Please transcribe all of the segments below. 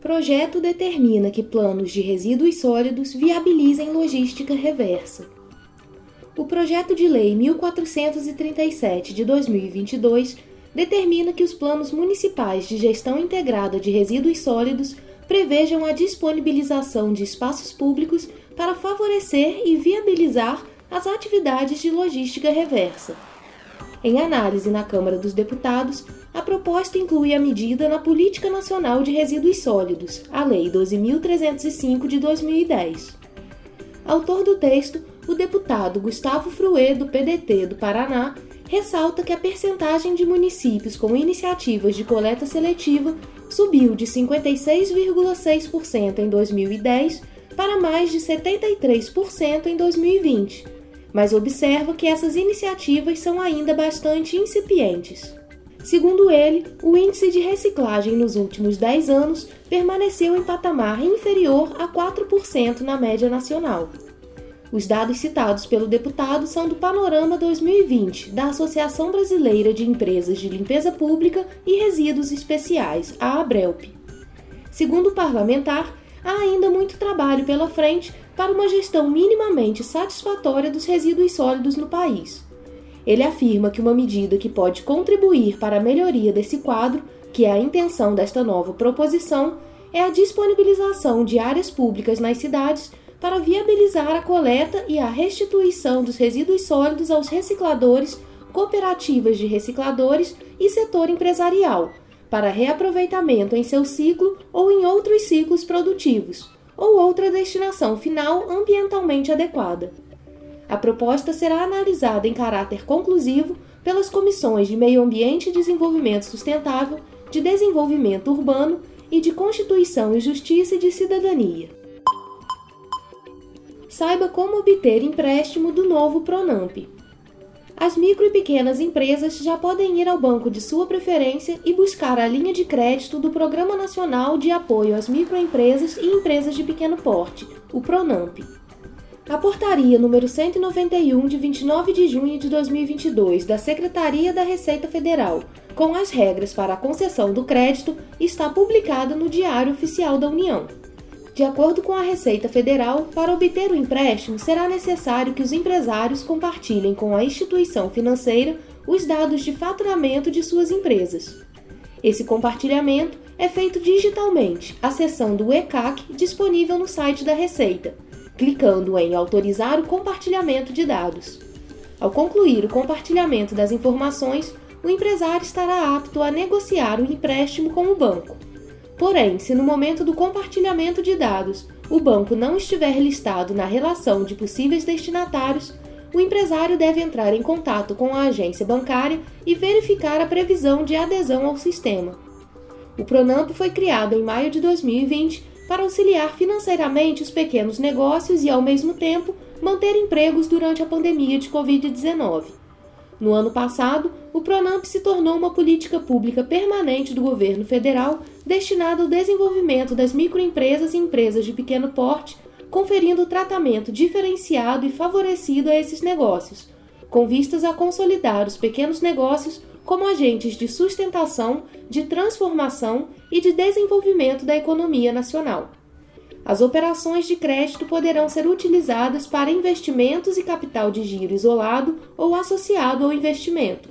Projeto determina que planos de resíduos sólidos viabilizem logística reversa. O projeto de lei 1437 de 2022 determina que os planos municipais de gestão integrada de resíduos sólidos prevejam a disponibilização de espaços públicos para favorecer e viabilizar as atividades de logística reversa. Em análise na Câmara dos Deputados, a proposta inclui a medida na Política Nacional de Resíduos Sólidos, a Lei 12.305 de 2010. Autor do texto, o deputado Gustavo Fruê, do PDT do Paraná, ressalta que a percentagem de municípios com iniciativas de coleta seletiva subiu de 56,6% em 2010 para mais de 73% em 2020 mas observa que essas iniciativas são ainda bastante incipientes. Segundo ele, o índice de reciclagem nos últimos 10 anos permaneceu em patamar inferior a 4% na média nacional. Os dados citados pelo deputado são do Panorama 2020 da Associação Brasileira de Empresas de Limpeza Pública e Resíduos Especiais, a ABRELP. Segundo o parlamentar, há ainda muito trabalho pela frente para uma gestão minimamente satisfatória dos resíduos sólidos no país. Ele afirma que uma medida que pode contribuir para a melhoria desse quadro, que é a intenção desta nova proposição, é a disponibilização de áreas públicas nas cidades para viabilizar a coleta e a restituição dos resíduos sólidos aos recicladores, cooperativas de recicladores e setor empresarial, para reaproveitamento em seu ciclo ou em outros ciclos produtivos, ou outra destinação final ambientalmente adequada. A proposta será analisada em caráter conclusivo pelas comissões de Meio Ambiente e Desenvolvimento Sustentável, de Desenvolvimento Urbano e de Constituição e Justiça e de Cidadania. Saiba como obter empréstimo do novo Pronamp as micro e pequenas empresas já podem ir ao banco de sua preferência e buscar a linha de crédito do Programa Nacional de Apoio às Microempresas e Empresas de Pequeno Porte, o PRONAMP. A portaria número 191 de 29 de junho de 2022 da Secretaria da Receita Federal, com as regras para a concessão do crédito, está publicada no Diário Oficial da União. De acordo com a Receita Federal, para obter o empréstimo será necessário que os empresários compartilhem com a instituição financeira os dados de faturamento de suas empresas. Esse compartilhamento é feito digitalmente, acessando o ECAC disponível no site da Receita, clicando em Autorizar o compartilhamento de dados. Ao concluir o compartilhamento das informações, o empresário estará apto a negociar o empréstimo com o banco. Porém, se no momento do compartilhamento de dados o banco não estiver listado na relação de possíveis destinatários, o empresário deve entrar em contato com a agência bancária e verificar a previsão de adesão ao sistema. O Pronamp foi criado em maio de 2020 para auxiliar financeiramente os pequenos negócios e, ao mesmo tempo, manter empregos durante a pandemia de Covid-19. No ano passado, o Pronamp se tornou uma política pública permanente do governo federal destinada ao desenvolvimento das microempresas e empresas de pequeno porte, conferindo tratamento diferenciado e favorecido a esses negócios, com vistas a consolidar os pequenos negócios como agentes de sustentação, de transformação e de desenvolvimento da economia nacional. As operações de crédito poderão ser utilizadas para investimentos e capital de giro isolado ou associado ao investimento.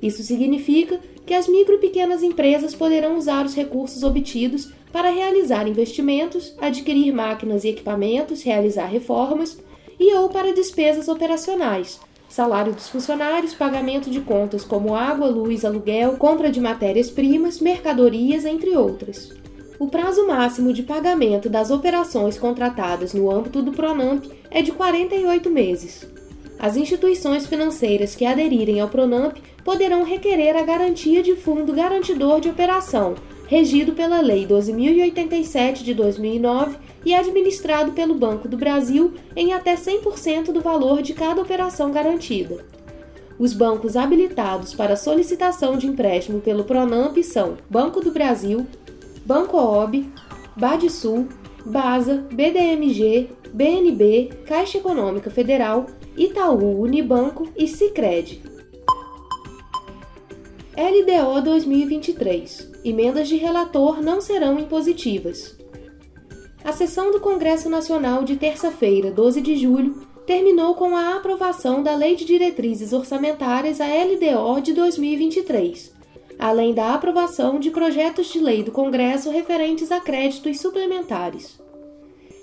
Isso significa que as micro e pequenas empresas poderão usar os recursos obtidos para realizar investimentos, adquirir máquinas e equipamentos, realizar reformas e ou para despesas operacionais, salário dos funcionários, pagamento de contas como água, luz, aluguel, compra de matérias-primas, mercadorias, entre outras. O prazo máximo de pagamento das operações contratadas no âmbito do Pronamp é de 48 meses. As instituições financeiras que aderirem ao Pronamp poderão requerer a garantia de fundo garantidor de operação, regido pela Lei 12.087 de 2009 e administrado pelo Banco do Brasil em até 100% do valor de cada operação garantida. Os bancos habilitados para solicitação de empréstimo pelo Pronamp são Banco do Brasil, Banco OB, Badsul, Basa, BDMG, BNB, Caixa Econômica Federal, Itaú Unibanco e Sicredi. LDO 2023. Emendas de relator não serão impositivas. A sessão do Congresso Nacional de terça-feira, 12 de julho, terminou com a aprovação da Lei de Diretrizes Orçamentárias, a LDO, de 2023, além da aprovação de projetos de lei do Congresso referentes a créditos suplementares.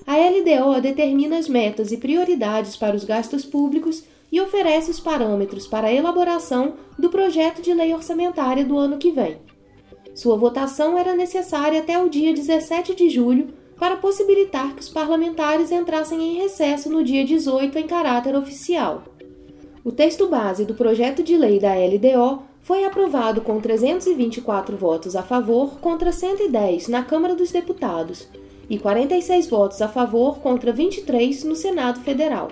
A LDO determina as metas e prioridades para os gastos públicos e oferece os parâmetros para a elaboração do projeto de lei orçamentária do ano que vem. Sua votação era necessária até o dia 17 de julho para possibilitar que os parlamentares entrassem em recesso no dia 18 em caráter oficial. O texto base do projeto de lei da LDO foi aprovado com 324 votos a favor contra 110 na Câmara dos Deputados e 46 votos a favor contra 23 no Senado Federal.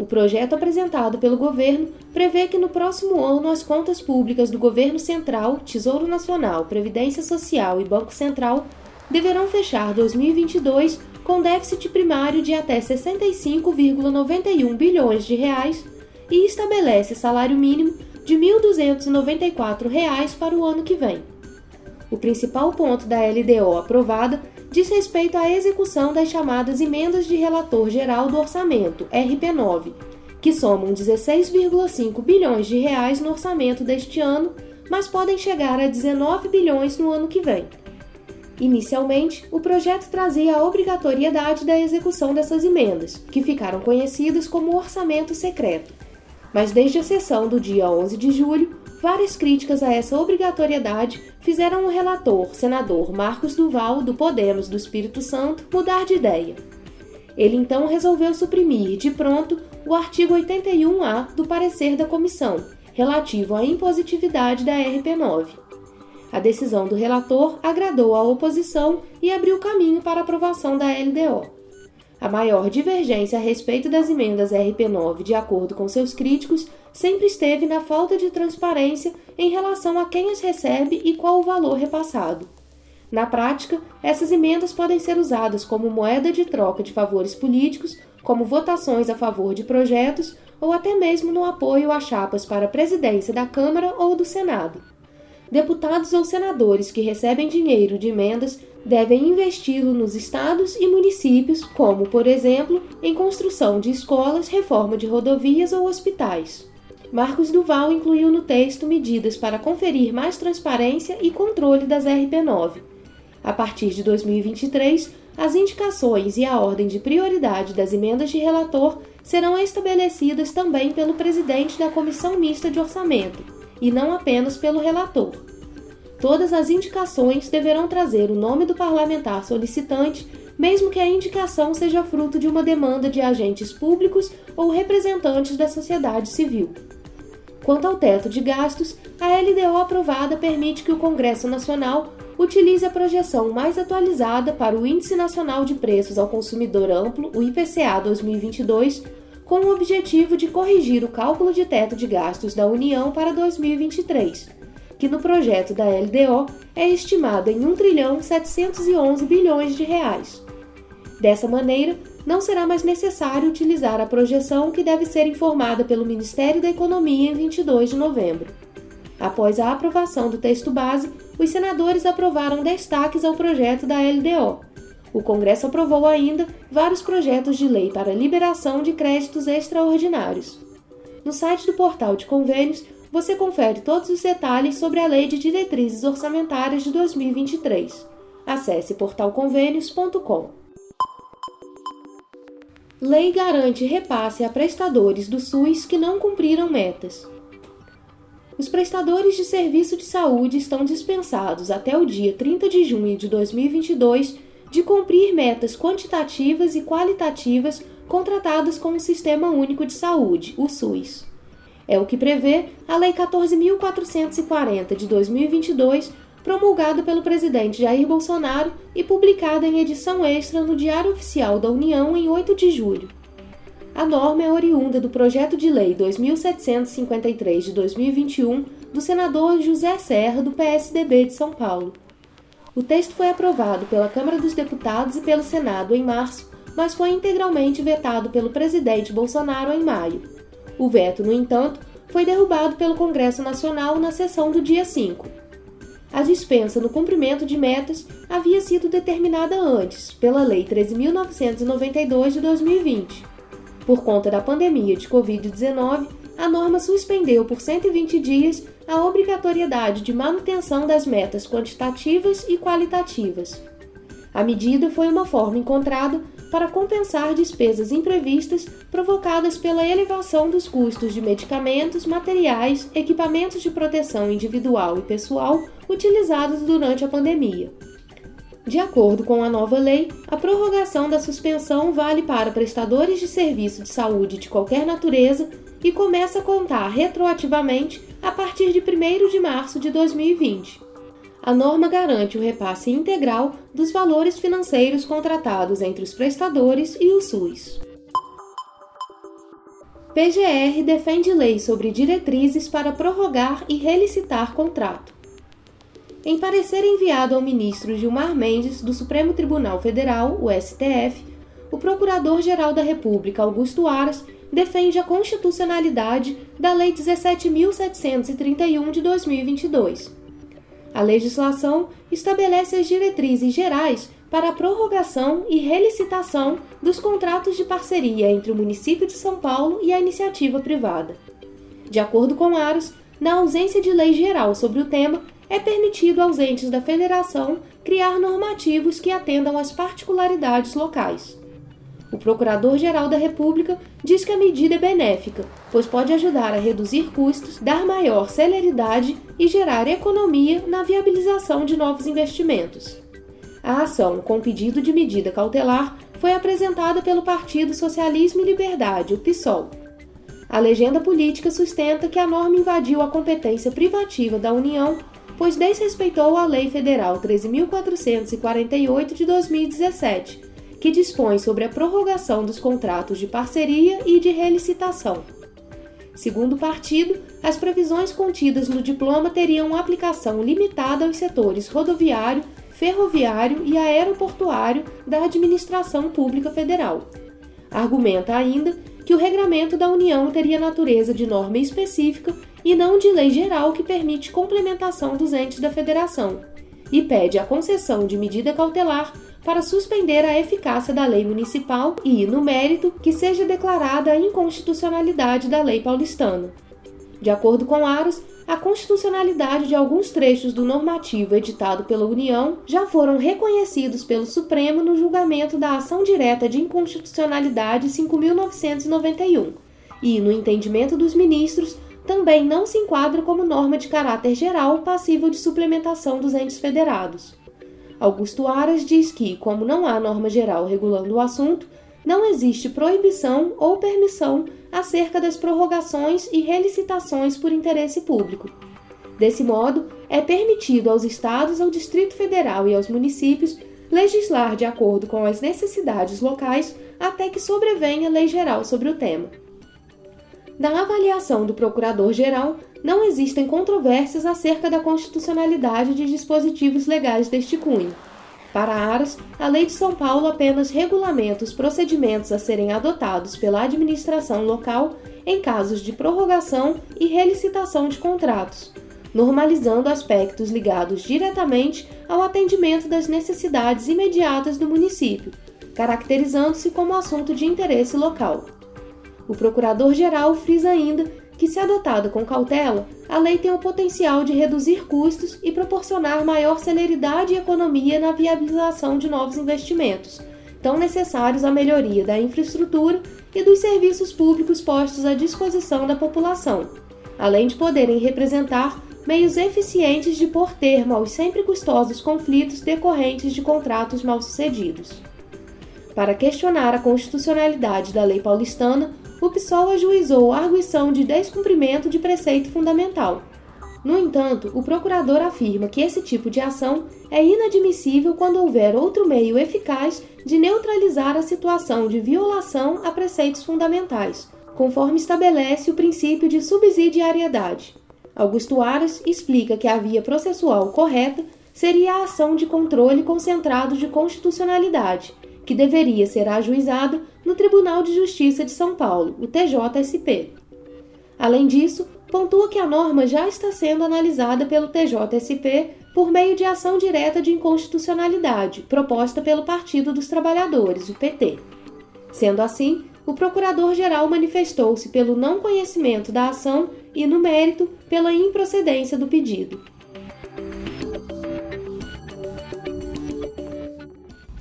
O projeto apresentado pelo governo prevê que no próximo ano as contas públicas do governo central, Tesouro Nacional, Previdência Social e Banco Central deverão fechar 2022 com déficit primário de até 65,91 bilhões de reais e estabelece salário mínimo de R$ 1.294 para o ano que vem. O principal ponto da LDO aprovada diz respeito à execução das chamadas emendas de relator geral do orçamento, RP9, que somam 16,5 bilhões de reais no orçamento deste ano, mas podem chegar a 19 bilhões no ano que vem. Inicialmente, o projeto trazia a obrigatoriedade da execução dessas emendas, que ficaram conhecidas como orçamento secreto. Mas desde a sessão do dia 11 de julho, várias críticas a essa obrigatoriedade fizeram o relator, senador Marcos Duval, do Podemos do Espírito Santo, mudar de ideia. Ele então resolveu suprimir, de pronto, o artigo 81A do parecer da comissão, relativo à impositividade da RP9. A decisão do relator agradou à oposição e abriu caminho para a aprovação da LDO. A maior divergência a respeito das emendas RP9, de acordo com seus críticos, sempre esteve na falta de transparência em relação a quem as recebe e qual o valor repassado. Na prática, essas emendas podem ser usadas como moeda de troca de favores políticos, como votações a favor de projetos ou até mesmo no apoio a chapas para a presidência da Câmara ou do Senado deputados ou senadores que recebem dinheiro de emendas devem investi-lo nos estados e municípios, como, por exemplo, em construção de escolas, reforma de rodovias ou hospitais. Marcos Duval incluiu no texto medidas para conferir mais transparência e controle das RP9. A partir de 2023, as indicações e a ordem de prioridade das emendas de relator serão estabelecidas também pelo presidente da Comissão Mista de Orçamento, e não apenas pelo relator. Todas as indicações deverão trazer o nome do parlamentar solicitante, mesmo que a indicação seja fruto de uma demanda de agentes públicos ou representantes da sociedade civil. Quanto ao teto de gastos, a LDO aprovada permite que o Congresso Nacional utilize a projeção mais atualizada para o Índice Nacional de Preços ao Consumidor Amplo, o IPCA 2022, com o objetivo de corrigir o cálculo de teto de gastos da União para 2023, que no projeto da LDO é estimado em 1 trilhão 711 bilhões de reais. Dessa maneira, não será mais necessário utilizar a projeção que deve ser informada pelo Ministério da Economia em 22 de novembro. Após a aprovação do texto base, os senadores aprovaram destaques ao projeto da LDO, o Congresso aprovou ainda vários projetos de lei para liberação de créditos extraordinários. No site do portal de convênios, você confere todos os detalhes sobre a Lei de Diretrizes Orçamentárias de 2023. Acesse portalconvênios.com. Lei garante repasse a prestadores do SUS que não cumpriram metas. Os prestadores de serviço de saúde estão dispensados até o dia 30 de junho de 2022 de cumprir metas quantitativas e qualitativas contratadas com o Sistema Único de Saúde, o SUS. É o que prevê a Lei 14.440 de 2022, promulgada pelo presidente Jair Bolsonaro e publicada em edição extra no Diário Oficial da União em 8 de julho. A norma é oriunda do projeto de lei 2753 de 2021 do senador José Serra, do PSDB de São Paulo. O texto foi aprovado pela Câmara dos Deputados e pelo Senado em março, mas foi integralmente vetado pelo presidente Bolsonaro em maio. O veto, no entanto, foi derrubado pelo Congresso Nacional na sessão do dia 5. A dispensa no cumprimento de metas havia sido determinada antes, pela Lei 13.992 de 2020. Por conta da pandemia de Covid-19, a norma suspendeu por 120 dias a obrigatoriedade de manutenção das metas quantitativas e qualitativas. A medida foi uma forma encontrada para compensar despesas imprevistas provocadas pela elevação dos custos de medicamentos, materiais, equipamentos de proteção individual e pessoal utilizados durante a pandemia. De acordo com a nova lei, a prorrogação da suspensão vale para prestadores de serviço de saúde de qualquer natureza e começa a contar retroativamente a partir de 1 de março de 2020 a norma garante o repasse integral dos valores financeiros contratados entre os prestadores e o SUS. PGR defende lei sobre diretrizes para prorrogar e relicitar contrato. Em parecer enviado ao ministro Gilmar Mendes, do Supremo Tribunal Federal, o STF, o Procurador-Geral da República, Augusto Aras, defende a constitucionalidade da Lei 17.731 de 2022 a legislação estabelece as diretrizes gerais para a prorrogação e relicitação dos contratos de parceria entre o município de São Paulo e a iniciativa privada. De acordo com Aros, na ausência de lei geral sobre o tema, é permitido aos entes da federação criar normativos que atendam às particularidades locais. O Procurador-Geral da República diz que a medida é benéfica, pois pode ajudar a reduzir custos, dar maior celeridade e gerar economia na viabilização de novos investimentos. A ação com pedido de medida cautelar foi apresentada pelo Partido Socialismo e Liberdade, o PSOL. A legenda política sustenta que a norma invadiu a competência privativa da União, pois desrespeitou a Lei Federal 13.448 de 2017 que dispõe sobre a prorrogação dos contratos de parceria e de relicitação. Segundo o partido, as previsões contidas no diploma teriam aplicação limitada aos setores rodoviário, ferroviário e aeroportuário da Administração Pública Federal. Argumenta ainda que o regramento da União teria natureza de norma específica e não de lei geral que permite complementação dos entes da Federação, e pede a concessão de medida cautelar para suspender a eficácia da lei municipal e, no mérito, que seja declarada a inconstitucionalidade da lei paulistana. De acordo com Aros, a constitucionalidade de alguns trechos do normativo editado pela União já foram reconhecidos pelo Supremo no julgamento da ação direta de inconstitucionalidade 5.991 e, no entendimento dos ministros, também não se enquadra como norma de caráter geral passível de suplementação dos entes federados. Augusto Aras diz que, como não há norma geral regulando o assunto, não existe proibição ou permissão acerca das prorrogações e relicitações por interesse público. Desse modo, é permitido aos estados, ao Distrito Federal e aos municípios legislar de acordo com as necessidades locais até que sobrevenha lei geral sobre o tema. Na avaliação do Procurador-Geral, não existem controvérsias acerca da constitucionalidade de dispositivos legais deste cunho. Para Aras, a Lei de São Paulo apenas regulamenta os procedimentos a serem adotados pela administração local em casos de prorrogação e relicitação de contratos, normalizando aspectos ligados diretamente ao atendimento das necessidades imediatas do município, caracterizando-se como assunto de interesse local. O Procurador-Geral frisa ainda que, se adotada com cautela, a lei tem o potencial de reduzir custos e proporcionar maior celeridade e economia na viabilização de novos investimentos, tão necessários à melhoria da infraestrutura e dos serviços públicos postos à disposição da população, além de poderem representar meios eficientes de pôr termo aos sempre custosos conflitos decorrentes de contratos mal sucedidos. Para questionar a constitucionalidade da lei paulistana, o PSOL ajuizou a arguição de descumprimento de preceito fundamental. No entanto, o procurador afirma que esse tipo de ação é inadmissível quando houver outro meio eficaz de neutralizar a situação de violação a preceitos fundamentais, conforme estabelece o princípio de subsidiariedade. Augusto Aras explica que a via processual correta seria a ação de controle concentrado de constitucionalidade, que deveria ser ajuizada no Tribunal de Justiça de São Paulo, o TJSP. Além disso, pontua que a norma já está sendo analisada pelo TJSP por meio de ação direta de inconstitucionalidade, proposta pelo Partido dos Trabalhadores, o PT. Sendo assim, o procurador-geral manifestou-se pelo não conhecimento da ação e, no mérito, pela improcedência do pedido.